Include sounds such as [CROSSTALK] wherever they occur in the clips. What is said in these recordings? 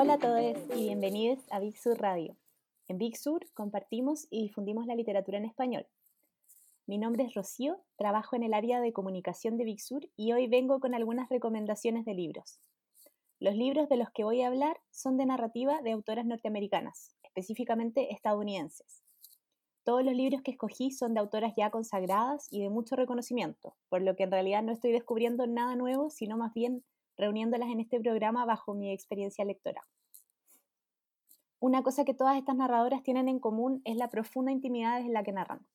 Hola a todos y bienvenidos a Big Sur Radio. En Big Sur compartimos y difundimos la literatura en español. Mi nombre es Rocío, trabajo en el área de comunicación de Big Sur y hoy vengo con algunas recomendaciones de libros. Los libros de los que voy a hablar son de narrativa de autoras norteamericanas, específicamente estadounidenses. Todos los libros que escogí son de autoras ya consagradas y de mucho reconocimiento, por lo que en realidad no estoy descubriendo nada nuevo, sino más bien reuniéndolas en este programa bajo mi experiencia lectora. Una cosa que todas estas narradoras tienen en común es la profunda intimidad en la que narran.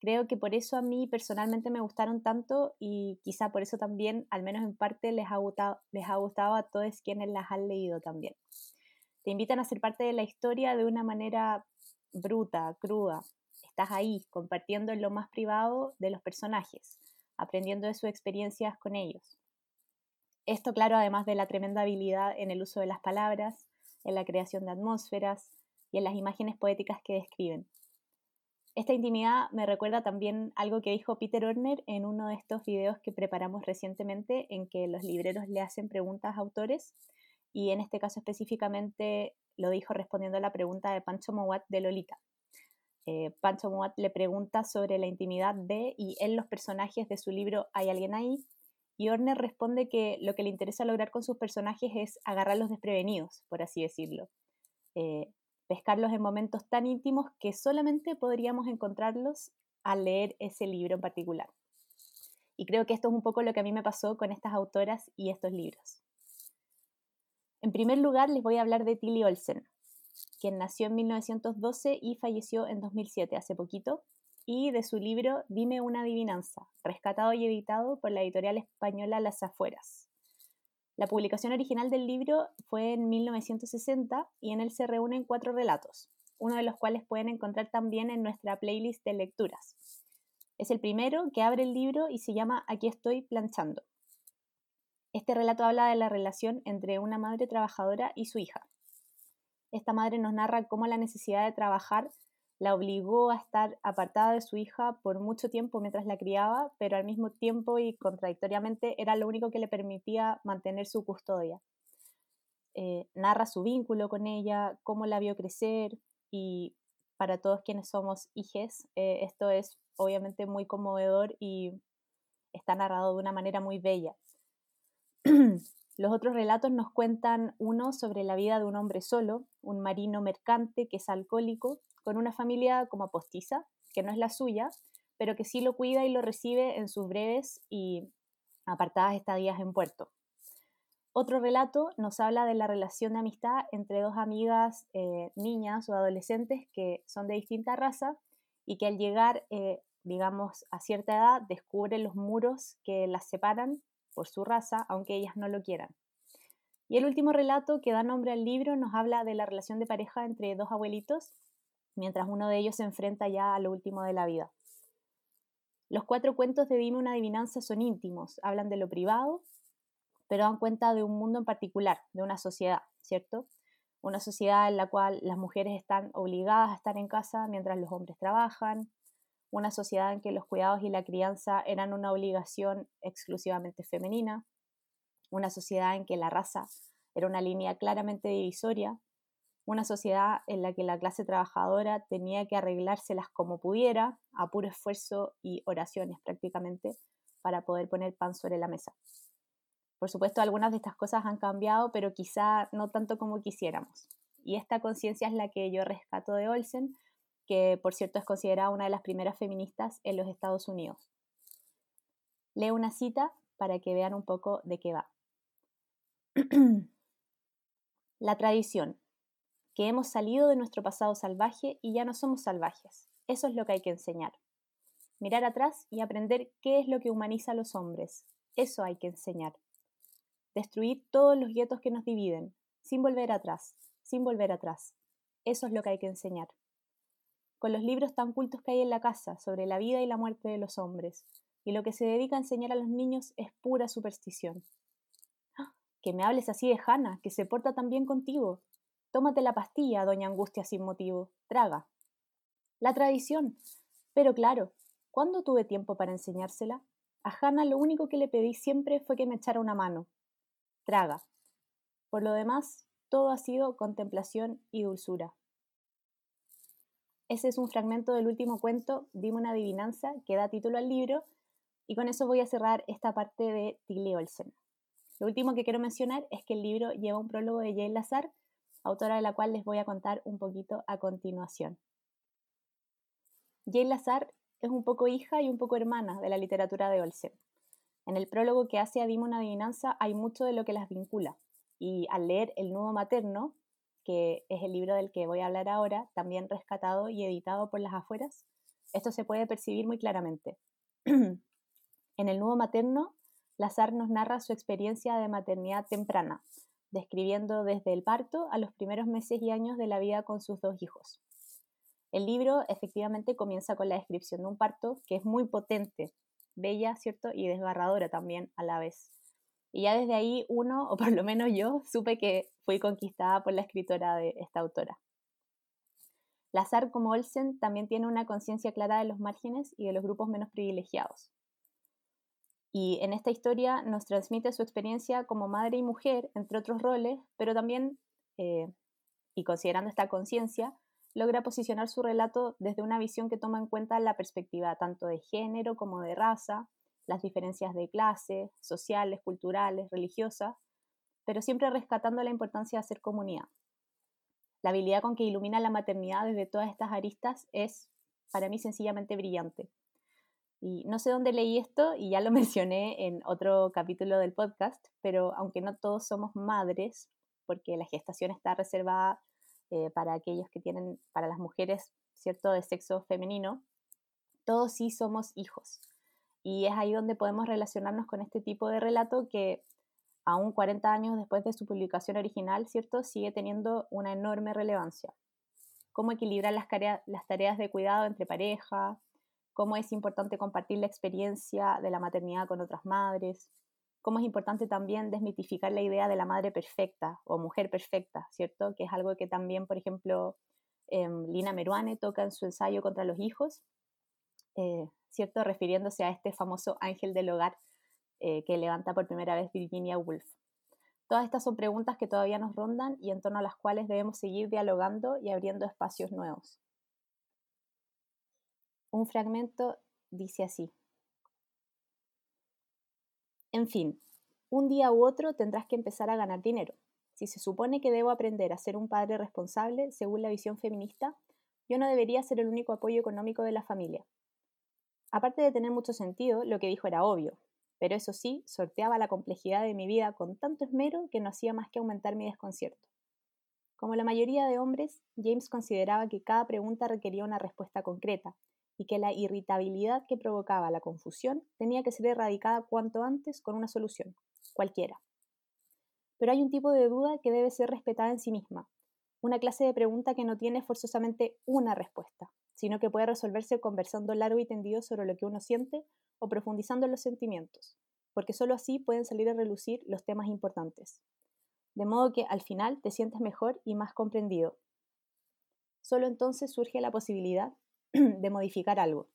Creo que por eso a mí personalmente me gustaron tanto y quizá por eso también, al menos en parte, les ha gustado, les ha gustado a todos quienes las han leído también. Te invitan a ser parte de la historia de una manera bruta, cruda. Estás ahí, compartiendo en lo más privado de los personajes, aprendiendo de sus experiencias con ellos. Esto, claro, además de la tremenda habilidad en el uso de las palabras, en la creación de atmósferas y en las imágenes poéticas que describen. Esta intimidad me recuerda también algo que dijo Peter Horner en uno de estos videos que preparamos recientemente en que los libreros le hacen preguntas a autores y en este caso específicamente lo dijo respondiendo a la pregunta de Pancho Mowat de Lolita. Eh, Pancho Mowat le pregunta sobre la intimidad de y en los personajes de su libro ¿Hay alguien ahí? Y Horner responde que lo que le interesa lograr con sus personajes es agarrarlos desprevenidos, por así decirlo. Eh, pescarlos en momentos tan íntimos que solamente podríamos encontrarlos al leer ese libro en particular. Y creo que esto es un poco lo que a mí me pasó con estas autoras y estos libros. En primer lugar, les voy a hablar de Tilly Olsen, quien nació en 1912 y falleció en 2007, hace poquito, y de su libro Dime una adivinanza, rescatado y editado por la editorial española Las Afueras. La publicación original del libro fue en 1960 y en él se reúnen cuatro relatos, uno de los cuales pueden encontrar también en nuestra playlist de lecturas. Es el primero que abre el libro y se llama Aquí estoy planchando. Este relato habla de la relación entre una madre trabajadora y su hija. Esta madre nos narra cómo la necesidad de trabajar la obligó a estar apartada de su hija por mucho tiempo mientras la criaba, pero al mismo tiempo y contradictoriamente era lo único que le permitía mantener su custodia. Eh, narra su vínculo con ella, cómo la vio crecer y para todos quienes somos hijes, eh, esto es obviamente muy conmovedor y está narrado de una manera muy bella. [CLEARS THROAT] Los otros relatos nos cuentan uno sobre la vida de un hombre solo, un marino mercante que es alcohólico con una familia como postiza, que no es la suya, pero que sí lo cuida y lo recibe en sus breves y apartadas estadías en puerto. Otro relato nos habla de la relación de amistad entre dos amigas eh, niñas o adolescentes que son de distinta raza y que al llegar, eh, digamos, a cierta edad descubren los muros que las separan por su raza, aunque ellas no lo quieran. Y el último relato que da nombre al libro nos habla de la relación de pareja entre dos abuelitos mientras uno de ellos se enfrenta ya a lo último de la vida. Los cuatro cuentos de Dime una adivinanza son íntimos, hablan de lo privado, pero dan cuenta de un mundo en particular, de una sociedad, ¿cierto? Una sociedad en la cual las mujeres están obligadas a estar en casa mientras los hombres trabajan, una sociedad en que los cuidados y la crianza eran una obligación exclusivamente femenina, una sociedad en que la raza era una línea claramente divisoria, una sociedad en la que la clase trabajadora tenía que arreglárselas como pudiera, a puro esfuerzo y oraciones prácticamente, para poder poner pan sobre la mesa. Por supuesto, algunas de estas cosas han cambiado, pero quizá no tanto como quisiéramos. Y esta conciencia es la que yo rescato de Olsen, que por cierto es considerada una de las primeras feministas en los Estados Unidos. Leo una cita para que vean un poco de qué va. [CLEARS THROAT] la tradición, que hemos salido de nuestro pasado salvaje y ya no somos salvajes. Eso es lo que hay que enseñar. Mirar atrás y aprender qué es lo que humaniza a los hombres. Eso hay que enseñar. Destruir todos los guetos que nos dividen, sin volver atrás, sin volver atrás. Eso es lo que hay que enseñar. Con los libros tan cultos que hay en la casa sobre la vida y la muerte de los hombres, y lo que se dedica a enseñar a los niños es pura superstición. ¡Ah! Que me hables así de Hannah, que se porta tan bien contigo, Tómate la pastilla, doña Angustia sin motivo. Traga. La tradición. Pero claro, ¿cuándo tuve tiempo para enseñársela? A Hannah lo único que le pedí siempre fue que me echara una mano. Traga. Por lo demás, todo ha sido contemplación y dulzura. Ese es un fragmento del último cuento, Dime una adivinanza, que da título al libro, y con eso voy a cerrar esta parte de Tilly Olsen. Lo último que quiero mencionar es que el libro lleva un prólogo de Jane Lazar, autora de la cual les voy a contar un poquito a continuación. Jane Lazar es un poco hija y un poco hermana de la literatura de Olsen. En el prólogo que hace a Dime una adivinanza hay mucho de lo que las vincula, y al leer El nudo materno, que es el libro del que voy a hablar ahora, también rescatado y editado por las afueras, esto se puede percibir muy claramente. [CLEARS THROAT] en El nudo materno, Lazar nos narra su experiencia de maternidad temprana, describiendo desde el parto a los primeros meses y años de la vida con sus dos hijos. El libro efectivamente comienza con la descripción de un parto que es muy potente, bella, ¿cierto? Y desgarradora también a la vez. Y ya desde ahí uno, o por lo menos yo, supe que fui conquistada por la escritora de esta autora. Lazar, como Olsen, también tiene una conciencia clara de los márgenes y de los grupos menos privilegiados. Y en esta historia nos transmite su experiencia como madre y mujer, entre otros roles, pero también, eh, y considerando esta conciencia, logra posicionar su relato desde una visión que toma en cuenta la perspectiva tanto de género como de raza, las diferencias de clase, sociales, culturales, religiosas, pero siempre rescatando la importancia de hacer comunidad. La habilidad con que ilumina la maternidad desde todas estas aristas es, para mí, sencillamente brillante. Y no sé dónde leí esto y ya lo [LAUGHS] mencioné en otro capítulo del podcast, pero aunque no todos somos madres, porque la gestación está reservada eh, para aquellos que tienen, para las mujeres, ¿cierto?, de sexo femenino, todos sí somos hijos. Y es ahí donde podemos relacionarnos con este tipo de relato que aún 40 años después de su publicación original, ¿cierto?, sigue teniendo una enorme relevancia. Cómo equilibrar las, las tareas de cuidado entre pareja, cómo es importante compartir la experiencia de la maternidad con otras madres, cómo es importante también desmitificar la idea de la madre perfecta o mujer perfecta, ¿cierto? Que es algo que también, por ejemplo, em, Lina Meruane toca en su ensayo contra los hijos, eh, ¿cierto? Refiriéndose a este famoso ángel del hogar eh, que levanta por primera vez Virginia Woolf. Todas estas son preguntas que todavía nos rondan y en torno a las cuales debemos seguir dialogando y abriendo espacios nuevos. Un fragmento dice así. En fin, un día u otro tendrás que empezar a ganar dinero. Si se supone que debo aprender a ser un padre responsable según la visión feminista, yo no debería ser el único apoyo económico de la familia. Aparte de tener mucho sentido, lo que dijo era obvio, pero eso sí, sorteaba la complejidad de mi vida con tanto esmero que no hacía más que aumentar mi desconcierto. Como la mayoría de hombres, James consideraba que cada pregunta requería una respuesta concreta, y que la irritabilidad que provocaba la confusión tenía que ser erradicada cuanto antes con una solución, cualquiera. Pero hay un tipo de duda que debe ser respetada en sí misma, una clase de pregunta que no tiene forzosamente una respuesta, sino que puede resolverse conversando largo y tendido sobre lo que uno siente o profundizando en los sentimientos, porque solo así pueden salir a relucir los temas importantes. De modo que al final te sientes mejor y más comprendido. Solo entonces surge la posibilidad [CLEARS THROAT] de modificar algo.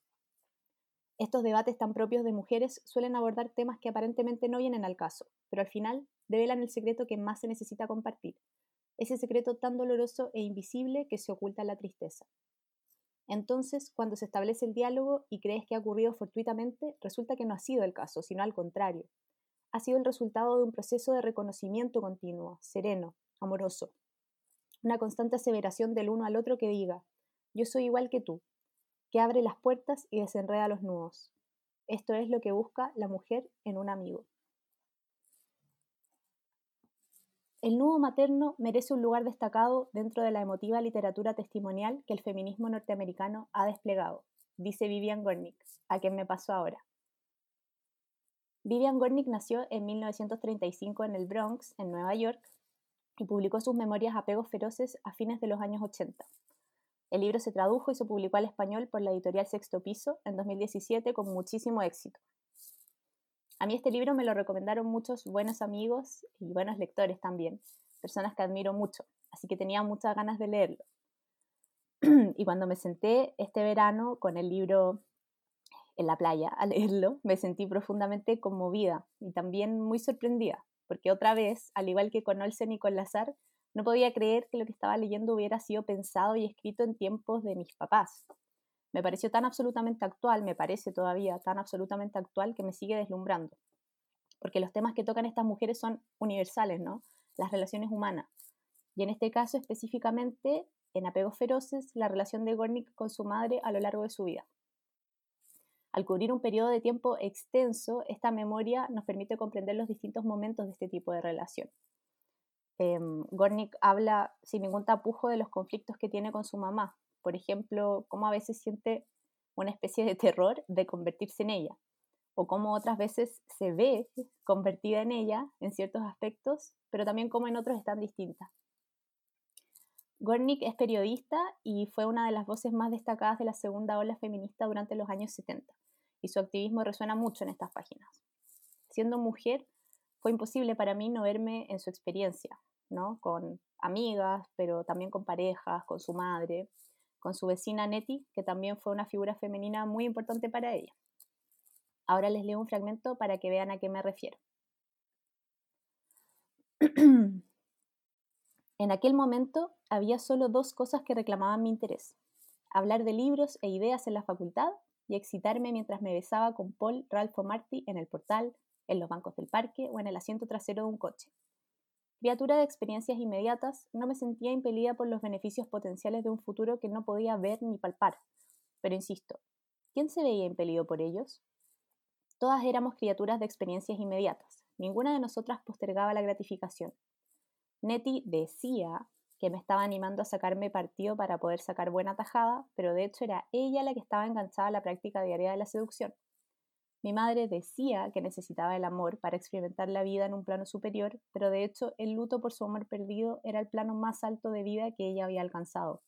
Estos debates tan propios de mujeres suelen abordar temas que aparentemente no vienen al caso, pero al final develan el secreto que más se necesita compartir, ese secreto tan doloroso e invisible que se oculta en la tristeza. Entonces, cuando se establece el diálogo y crees que ha ocurrido fortuitamente, resulta que no ha sido el caso, sino al contrario. Ha sido el resultado de un proceso de reconocimiento continuo, sereno, amoroso. Una constante aseveración del uno al otro que diga, yo soy igual que tú, que abre las puertas y desenreda los nudos. Esto es lo que busca la mujer en un amigo. El nudo materno merece un lugar destacado dentro de la emotiva literatura testimonial que el feminismo norteamericano ha desplegado, dice Vivian Gornick, a quien me paso ahora. Vivian Gornick nació en 1935 en el Bronx, en Nueva York, y publicó sus memorias Apegos Feroces a fines de los años 80. El libro se tradujo y se publicó al español por la editorial Sexto Piso en 2017 con muchísimo éxito. A mí este libro me lo recomendaron muchos buenos amigos y buenos lectores también, personas que admiro mucho, así que tenía muchas ganas de leerlo. [CLEARS THROAT] y cuando me senté este verano con el libro en la playa a leerlo, me sentí profundamente conmovida y también muy sorprendida, porque otra vez, al igual que con Olsen y con Lazar, No podía creer que lo que estaba leyendo hubiera sido pensado y escrito en tiempos de mis papás. Me pareció tan absolutamente actual, me parece todavía tan absolutamente actual que me sigue deslumbrando. Porque los temas que tocan estas mujeres son universales, ¿no? Las relaciones humanas. Y en este caso específicamente, en Apegos Feroces, la relación de Gornick con su madre a lo largo de su vida. Al cubrir un periodo de tiempo extenso, esta memoria nos permite comprender los distintos momentos de este tipo de relación. Em, Gornick habla sin ningún tapujo de los conflictos que tiene con su mamá. Por ejemplo, cómo a veces siente una especie de terror de convertirse en ella, o cómo otras veces se ve convertida en ella en ciertos aspectos, pero también cómo en otros están distintas. Gornick es periodista y fue una de las voces más destacadas de la segunda ola feminista durante los años 70, y su activismo resuena mucho en estas páginas. Siendo mujer, fue imposible para mí no verme en su experiencia, ¿no? Con amigas, pero también con parejas, con su madre, con su vecina Nettie, que también fue una figura femenina muy importante para ella. Ahora les leo un fragmento para que vean a qué me refiero. [CLEARS THROAT] en aquel momento había solo dos cosas que reclamaban mi interés. Hablar de libros e ideas en la facultad y excitarme mientras me besaba con Paul Ralph Marty en el portal en los bancos del parque o en el asiento trasero de un coche. Criatura de experiencias inmediatas, no me sentía impelida por los beneficios potenciales de un futuro que no podía ver ni palpar. Pero insisto, ¿quién se veía impelido por ellos? Todas éramos criaturas de experiencias inmediatas. Ninguna de nosotras postergaba la gratificación. Nettie decía que me estaba animando a sacarme partido para poder sacar buena tajada, pero de hecho era ella la que estaba enganchada a la práctica diaria de la seducción. Mi madre decía que necesitaba el amor para experimentar la vida en un plano superior, pero de hecho el luto por su amor perdido era el plano más alto de vida que ella había alcanzado.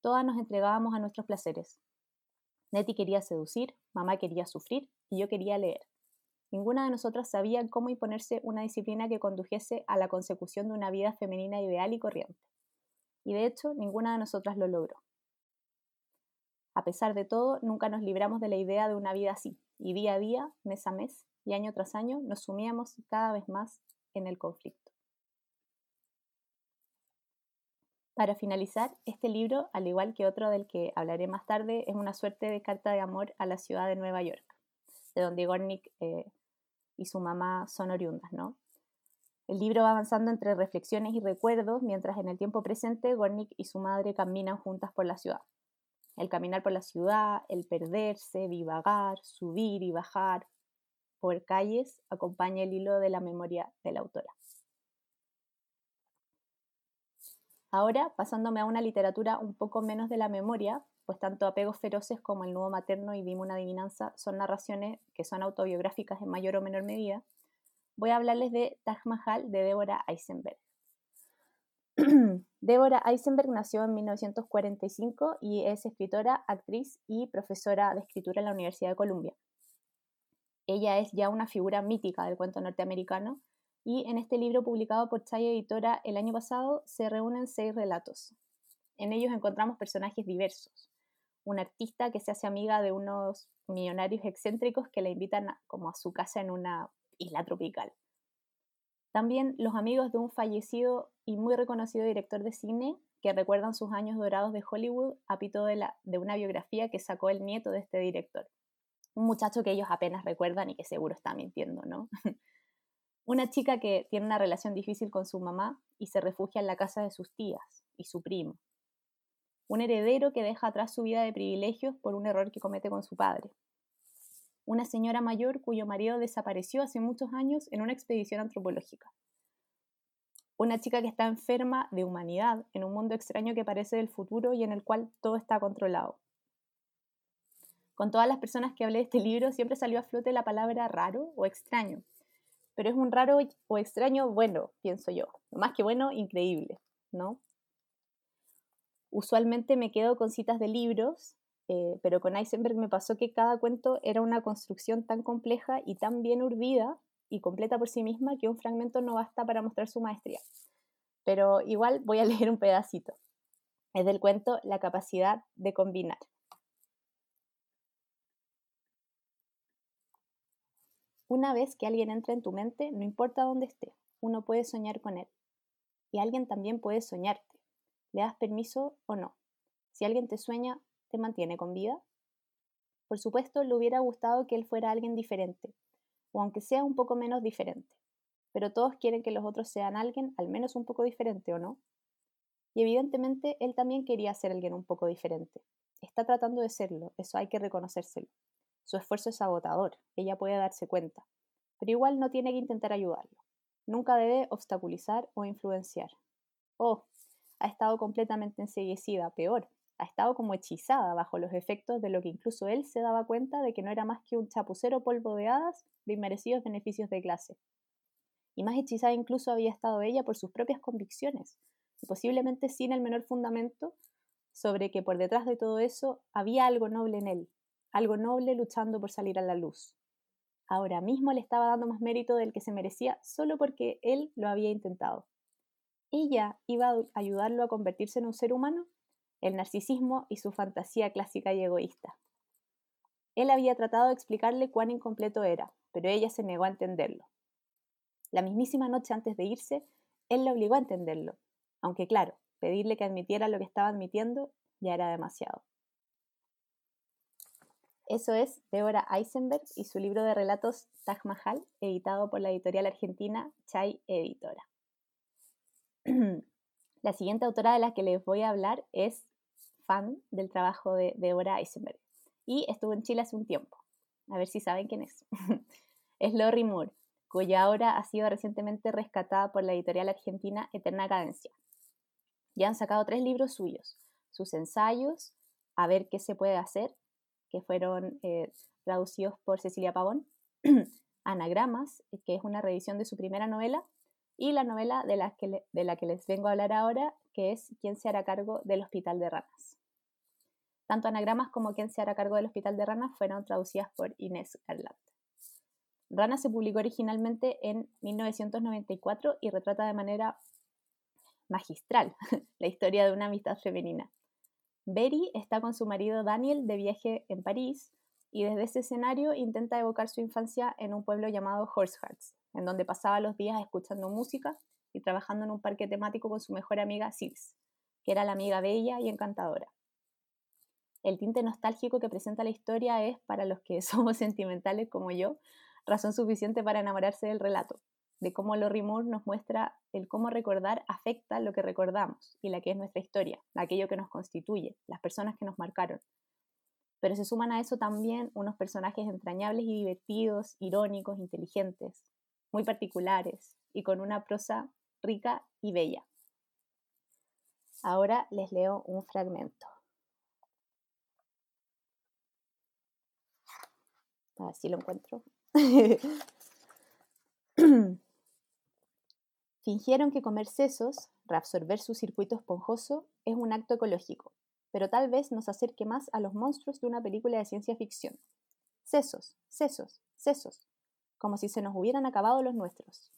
Todas nos entregábamos a nuestros placeres. Nettie quería seducir, mamá quería sufrir y yo quería leer. Ninguna de nosotras sabía cómo imponerse una disciplina que condujese a la consecución de una vida femenina ideal y corriente. Y de hecho, ninguna de nosotras lo logró. A pesar de todo, nunca nos libramos de la idea de una vida así, y día a día, mes a mes y año tras año nos sumíamos cada vez más en el conflicto. Para finalizar, este libro, al igual que otro del que hablaré más tarde, es una suerte de carta de amor a la ciudad de Nueva York, de donde Gornick eh, y su mamá son oriundas, ¿no? El libro va avanzando entre reflexiones y recuerdos, mientras en el tiempo presente Gornick y su madre caminan juntas por la ciudad el caminar por la ciudad, el perderse, divagar, subir y bajar por calles, acompaña el hilo de la memoria de la autora. Ahora, pasándome a una literatura un poco menos de la memoria, pues tanto Apegos Feroces como El Nuevo Materno y Dime una Adivinanza son narraciones que son autobiográficas en mayor o menor medida, voy a hablarles de Taj Mahal de Débora Eisenberg. [CLEARS THROAT] Débora Eisenberg nació en 1945 y es escritora, actriz y profesora de escritura en la Universidad de Columbia. Ella es ya una figura mítica del cuento norteamericano y en este libro publicado por Chay Editora el año pasado se reúnen seis relatos. En ellos encontramos personajes diversos. Una artista que se hace amiga de unos millonarios excéntricos que la invitan como a su casa en una isla tropical. También los amigos de un fallecido y muy reconocido director de cine que recuerdan sus años dorados de Hollywood a pito de, de una biografía que sacó el nieto de este director. Un muchacho que ellos apenas recuerdan y que seguro está mintiendo, ¿no? [LAUGHS] una chica que tiene una relación difícil con su mamá y se refugia en la casa de sus tías y su primo. Un heredero que deja atrás su vida de privilegios por un error que comete con su padre una señora mayor cuyo marido desapareció hace muchos años en una expedición antropológica. Una chica que está enferma de humanidad en un mundo extraño que parece del futuro y en el cual todo está controlado. Con todas las personas que hablé de este libro siempre salió a flote la palabra raro o extraño, pero es un raro o extraño bueno, pienso yo, más que bueno, increíble, ¿no? Usualmente me quedo con citas de libros eh, pero con Eisenberg me pasó que cada cuento era una construcción tan compleja y tan bien urdida y completa por sí misma que un fragmento no basta para mostrar su maestría. Pero igual voy a [LAUGHS] leer un pedacito. Es del cuento La capacidad de combinar. Una vez que alguien entra en tu mente, no importa dónde esté, uno puede soñar con él. y alguien también puede soñarte. ¿Le das permiso o no? Si alguien te sueña, ¿te mantiene con vida? Por supuesto, le hubiera gustado que él fuera alguien diferente, o aunque sea un poco menos diferente. Pero todos quieren que los otros sean alguien al menos un poco diferente, ¿o no? Y evidentemente él también quería ser alguien un poco diferente. Está tratando de serlo, eso hay que reconocérselo. Su esfuerzo es agotador, ella puede darse cuenta, pero igual no tiene que intentar ayudarlo. Nunca debe obstaculizar o influenciar. Oh, ha estado completamente enseguecida, peor, ha estado como hechizada bajo los efectos de lo que incluso él se daba cuenta de que no era más que un chapucero polvo de hadas de inmerecidos beneficios de clase. Y más hechizada incluso había estado ella por sus propias convicciones, y posiblemente sin el menor fundamento sobre que por detrás de todo eso había algo noble en él, algo noble luchando por salir a la luz. Ahora mismo le estaba dando más mérito del que se merecía solo porque él lo había intentado. ¿Ella iba a ayudarlo a convertirse en un ser humano? El narcisismo y su fantasía clásica y egoísta. Él había tratado de explicarle cuán incompleto era, pero ella se negó a entenderlo. La mismísima noche antes de irse, él la obligó a entenderlo, aunque claro, pedirle que admitiera lo que estaba admitiendo ya era demasiado. Eso es Deborah Eisenberg y su libro de relatos Taj Mahal, editado por la editorial argentina Chai Editora. [CLEARS THROAT] la siguiente autora de la que les voy a hablar es fan del trabajo de Deborah Eisenberg y estuvo en Chile hace un tiempo. A ver si saben quién es. [LAUGHS] es Lori Moore, cuya obra ha sido recientemente rescatada por la editorial argentina Eterna Cadencia. Ya han sacado tres libros suyos, sus ensayos, A ver qué se puede hacer, que fueron eh, traducidos por Cecilia Pavón, [CLEARS THROAT] Anagramas, que es una revisión de su primera novela, y la novela de la, que de la que les vengo a hablar ahora, que es Quién se hará cargo del Hospital de Ranas. Tanto Anagramas como Quién se hará cargo del Hospital de Ranas fueron traducidas por Inés Garland. Rana se publicó originalmente en 1994 y retrata de manera magistral [LAUGHS] la historia de una amistad femenina. Berry está con su marido Daniel de viaje en París y desde ese escenario intenta evocar su infancia en un pueblo llamado Horsehearts, en donde pasaba los días escuchando música y trabajando en un parque temático con su mejor amiga Sils, que era la amiga bella y encantadora. El tinte nostálgico que presenta la historia es, para los que [LAUGHS] somos sentimentales como yo, razón suficiente para enamorarse del relato, de cómo Lori Moore nos muestra el cómo recordar afecta lo que recordamos y la que es nuestra historia, aquello que nos constituye, las personas que nos marcaron. Pero se suman a eso también unos personajes entrañables y divertidos, irónicos, inteligentes, muy particulares y con una prosa rica y bella. Ahora les leo un fragmento. A ver si lo encuentro. [CLEARS THROAT] Fingieron que comer sesos, reabsorber su circuito esponjoso, es un acto ecológico, pero tal vez nos acerque más a los monstruos de una película de ciencia ficción. Sesos, sesos, sesos, como si se nos hubieran acabado los nuestros.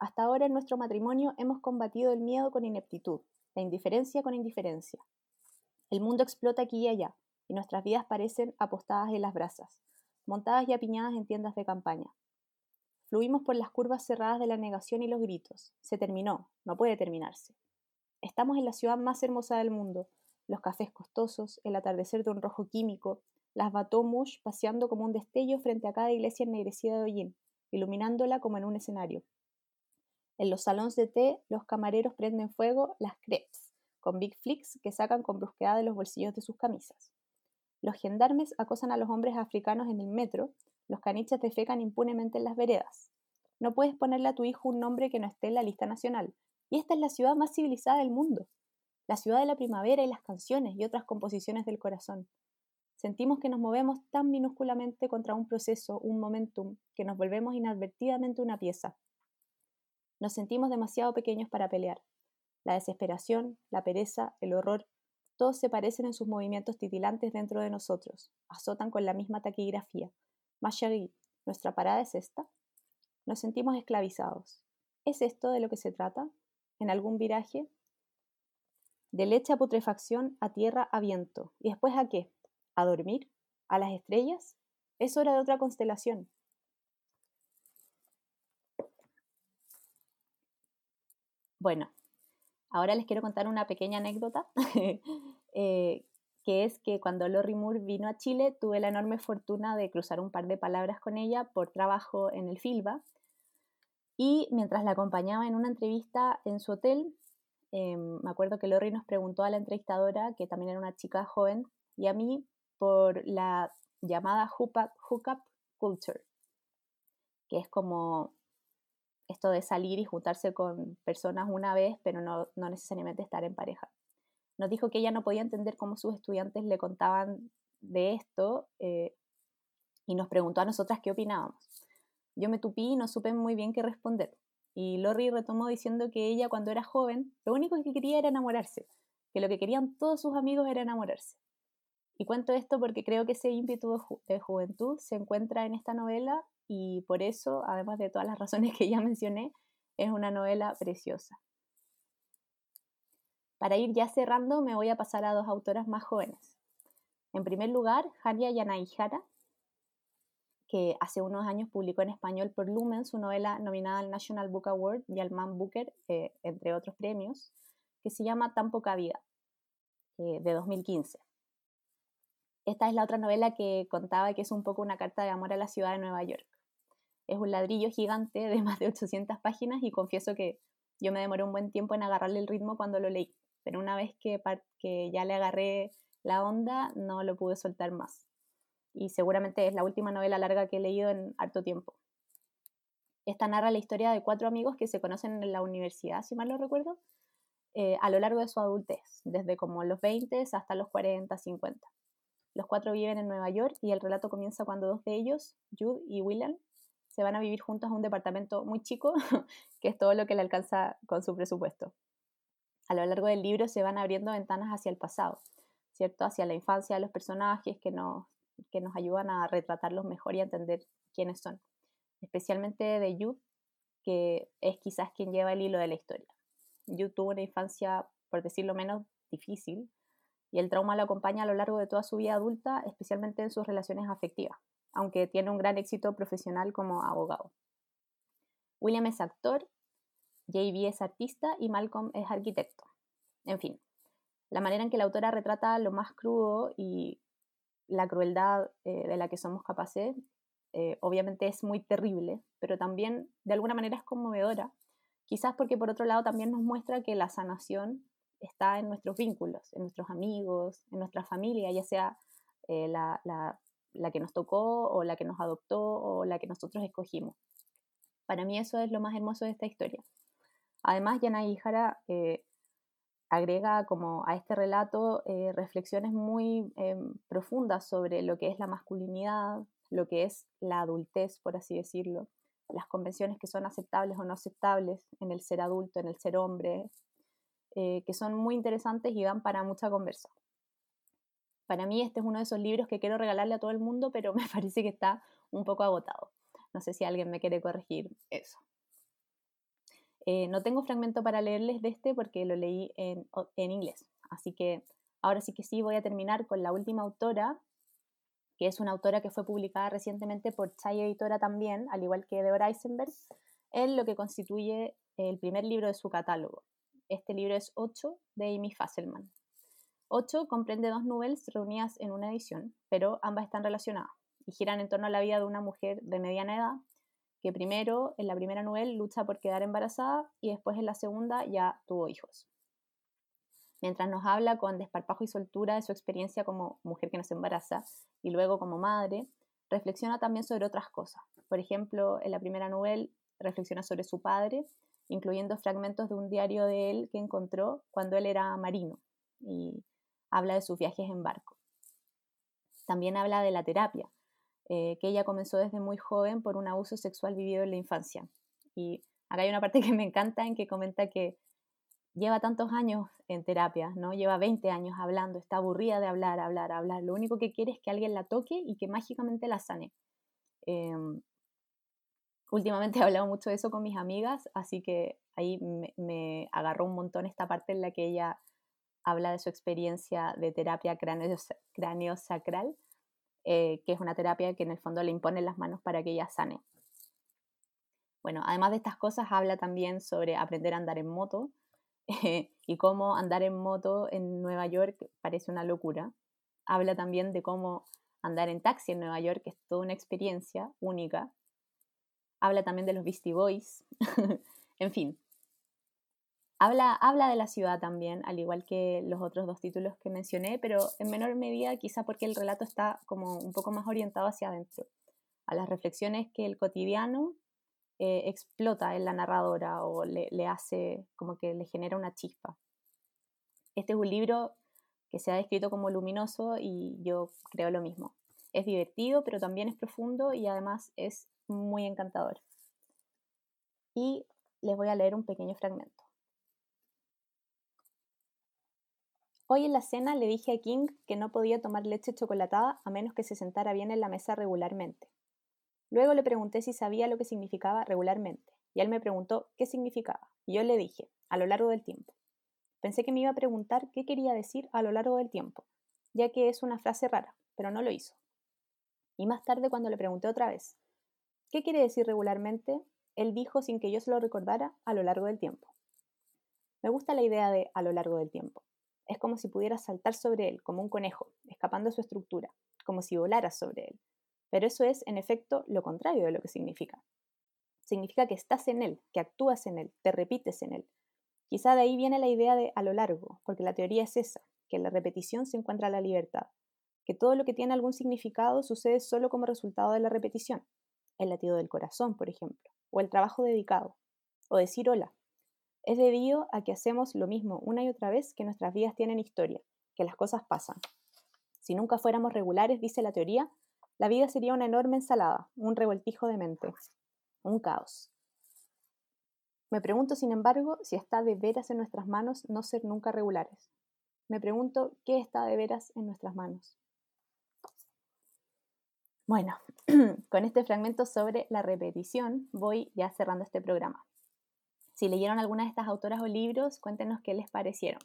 Hasta ahora en nuestro matrimonio hemos combatido el miedo con ineptitud, la indiferencia con indiferencia. El mundo explota aquí y allá, y nuestras vidas parecen apostadas en las brasas, montadas y apiñadas en tiendas de campaña. Fluimos por las curvas cerradas de la negación y los gritos. Se terminó, no puede terminarse. Estamos en la ciudad más hermosa del mundo. Los cafés costosos, el atardecer de un rojo químico, las Batomush paseando como un destello frente a cada iglesia ennegrecida de hollín, iluminándola como en un escenario. En los salones de té, los camareros prenden fuego las crepes, con big flicks que sacan con brusquedad de los bolsillos de sus camisas. Los gendarmes acosan a los hombres africanos en el metro, los caniches defecan impunemente en las veredas. No puedes ponerle a tu hijo un nombre que no esté en la lista nacional. Y esta es la ciudad más civilizada del mundo. La ciudad de la primavera y las canciones y otras composiciones del corazón. Sentimos que nos movemos tan minúsculamente contra un proceso, un momentum, que nos volvemos inadvertidamente una pieza. Nos sentimos demasiado pequeños para pelear. La desesperación, la pereza, el horror, todos se parecen en sus movimientos titilantes dentro de nosotros, azotan con la misma taquigrafía, Mashagui, ¿nuestra parada es esta? Nos sentimos esclavizados. ¿Es esto de lo que se trata? ¿En algún viraje? De leche a putrefacción, a tierra a viento. ¿Y después a qué? ¿A dormir? ¿A las estrellas? Es hora de otra constelación. Bueno, Ahora les quiero contar una pequeña anécdota, [LAUGHS] eh, que es que cuando Lori Moore vino a Chile tuve la enorme fortuna de cruzar un par de palabras con ella por trabajo en el Filba. Y mientras la acompañaba en una entrevista en su hotel, em, me acuerdo que Lori nos preguntó a la entrevistadora, que también era una chica joven, y a mí por la llamada hookup culture, que es como esto de salir y juntarse con personas una vez, pero no, necesariamente estar en pareja. Nos dijo que ella no podía entender cómo sus estudiantes le contaban de esto eh, y nos preguntó a nosotras qué opinábamos. Yo me tupí y no supe muy bien qué responder. Y Lori retomó diciendo que ella cuando era joven lo único que quería era enamorarse, que lo que querían todos sus amigos era enamorarse. Y cuento esto porque creo que ese ímpetu de juventud se encuentra en esta novela y por eso, además de todas las razones que ya mencioné, es una novela preciosa. Para ir ya cerrando, me voy a pasar a dos autoras más jóvenes. En primer lugar, Hania Yanagihara, que hace unos años publicó en español por Lumen su novela nominada al National Book Award y al Man Booker, eh, entre otros premios, que se llama Tan poca vida, eh, de 2015. Esta es la otra novela que contaba que es un poco una carta de amor a la ciudad de Nueva York. Es un ladrillo gigante de más de 800 páginas y confieso que yo me demoré un buen tiempo en agarrarle el ritmo cuando lo leí, pero una vez que, que ya le agarré la onda, no lo pude soltar más. Y seguramente es la última novela larga que he leído en harto tiempo. Esta narra la historia de cuatro amigos que se conocen en la universidad, si mal no recuerdo, eh, a lo largo de su adultez, desde como los 20 hasta los 40, 50. Los cuatro viven en Nueva York y el relato comienza cuando dos de ellos, Jude y William, se van a vivir juntos a un departamento muy chico, [LAUGHS] que es todo lo que le alcanza con su presupuesto. A lo largo del libro se van abriendo ventanas hacia el pasado, ¿cierto? Hacia la infancia de los personajes que nos, que nos ayudan a retratarlos mejor y a entender quiénes son. Especialmente de Jude, que es quizás quien lleva el hilo de la historia. Jude tuvo una infancia, por decirlo menos, difícil, y el trauma lo acompaña a lo largo de toda su vida adulta, especialmente en sus relaciones afectivas aunque tiene un gran éxito profesional como abogado. William es actor, JB es artista y Malcolm es arquitecto. En fin, la manera en que la autora retrata lo más crudo y la crueldad eh, de la que somos capaces, eh, obviamente es muy terrible, pero también de alguna manera es conmovedora, quizás porque por otro lado también nos muestra que la sanación está en nuestros vínculos, en nuestros amigos, en nuestra familia, ya sea eh, la, la que nos tocó o la que nos adoptó o la que nosotros escogimos. Para mí eso es lo más hermoso de esta historia. Además, Yana Ihara eh, agrega como a este relato eh, reflexiones muy em, profundas sobre lo que es la masculinidad, lo que es la adultez, por así decirlo, las convenciones que son aceptables o no aceptables en el ser adulto, en el ser hombre, eh, que son muy interesantes y dan para mucha conversa. Para mí este es uno de esos libros que quiero regalarle a todo el mundo, pero [LAUGHS] me parece que está un poco agotado. No sé si alguien me quiere corregir eso. Eh, no tengo fragmento para leerles de este porque lo leí en, inglés. Así que ahora sí que sí voy a terminar con la última autora, que es una autora que fue publicada recientemente por Chai Editora también, al igual que Deborah Eisenberg, en lo que constituye el primer libro de su catálogo. Este libro es 8 de Amy Fasselman. 8 comprende dos novelas reunidas en una edición, pero ambas están relacionadas y giran en torno a la vida de una mujer de mediana edad que primero, en la primera novela, lucha por quedar embarazada y después en la segunda ya tuvo hijos. Mientras nos habla con desparpajo y soltura de su experiencia como mujer que nos embaraza y luego como madre, reflexiona también sobre otras cosas. Por ejemplo, en la primera novela reflexiona sobre su padre, incluyendo fragmentos de un diario de él que encontró cuando él era marino. Y habla de sus viajes en barco. También habla de la terapia, eh, que ella comenzó desde muy joven por un abuso sexual vivido en la infancia. Y acá hay una parte [LAUGHS] que me encanta en que comenta que lleva tantos años en terapia, ¿no? Lleva 20 años hablando, está aburrida de hablar, hablar, hablar. Lo único que quiere es que alguien la toque y que mágicamente la sane. Em, últimamente he hablado mucho de eso con mis amigas, así que ahí me, me, agarró un montón esta parte en la que ella habla de su experiencia de terapia cráneo-sacral, eh, que es una terapia que en el fondo le impone las manos para que ella sane. Bueno, además de estas cosas, habla también sobre aprender a andar en moto, y cómo andar en moto en Nueva York parece una locura. Habla también de cómo andar en taxi en Nueva York, que es toda una experiencia única. Habla también de los Beastie Boys. [LAUGHS] en fin. Habla, habla de la ciudad también, al igual que los otros dos títulos que mencioné, pero en menor medida quizá porque el relato está como un poco más orientado hacia adentro, a las reflexiones que el cotidiano eh, explota en la narradora o le, le hace como que le genera una chispa. Este es un libro que se ha descrito como luminoso y yo creo lo mismo. Es divertido, pero también es profundo y además es muy encantador. Y les voy a leer un pequeño fragmento. Hoy en la cena le dije a King que no podía tomar leche chocolatada a menos que se sentara bien en la mesa regularmente. Luego le pregunté si sabía lo que significaba regularmente, y él me preguntó qué significaba, y yo le dije, a lo largo del tiempo. Pensé que me iba a preguntar qué quería decir a lo largo del tiempo, ya que es una frase rara, pero no lo hizo. Y más tarde, cuando le pregunté otra vez, ¿qué quiere decir regularmente? Él dijo sin que yo se lo recordara a lo largo del tiempo. Me gusta la idea de a lo largo del tiempo. Es como si pudieras saltar sobre él, como un conejo, escapando de su estructura, como si volaras sobre él. Pero eso es, en efecto, lo contrario de lo que significa. Significa que estás en él, que actúas en él, te repites en él, Quizá de ahí viene la idea de a lo largo, porque la teoría es esa, que en la repetición se encuentra la libertad, que todo lo que tiene algún significado sucede solo como resultado de la repetición, el latido del corazón, por ejemplo, o el trabajo dedicado, o decir hola. Es debido a que hacemos lo mismo una y otra vez que nuestras vidas tienen historia, que las cosas pasan. Si nunca fuéramos regulares, dice la teoría, la vida sería una enorme ensalada, un revoltijo de mente, un caos. Me pregunto, sin embargo, si está de veras en nuestras manos no ser nunca regulares. Me pregunto qué está de veras en nuestras manos. Bueno, [CLEARS THROAT] con este fragmento sobre la repetición voy ya cerrando este programa. Si leyeron alguna de estas autoras o libros, cuéntenos qué les parecieron.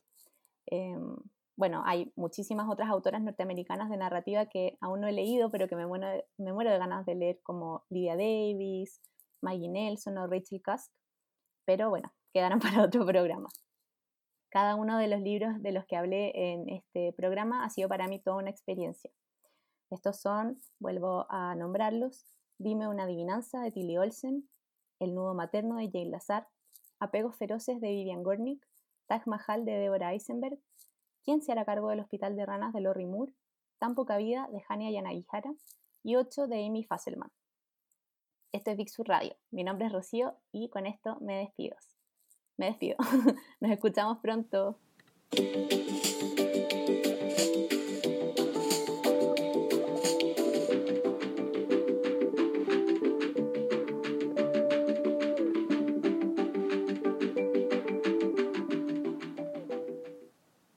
Em, bueno, hay muchísimas otras autoras norteamericanas de narrativa que aún no he leído, pero que me muero, me muero de ganas de leer, como Lydia Davis, Maggie Nelson o Rachel Cusk pero bueno, quedarán [LAUGHS] para otro programa. Cada uno de los libros de los que hablé en este programa ha sido para mí toda una experiencia. Estos son, vuelvo a nombrarlos, Dime una adivinanza de Tilly Olsen, El nudo materno de Jane Lazar, Apegos feroces de Vivian Gornick, Taj Mahal de Deborah Eisenberg, ¿Quién se hará cargo del hospital de ranas de Lori Moore? Tan poca vida de Hania Yanagihara y 8 de Amy Fasselman. Esto es Big Radio. Mi nombre es Rocío y con esto me despido. Me despido. [LAUGHS] Nos escuchamos pronto.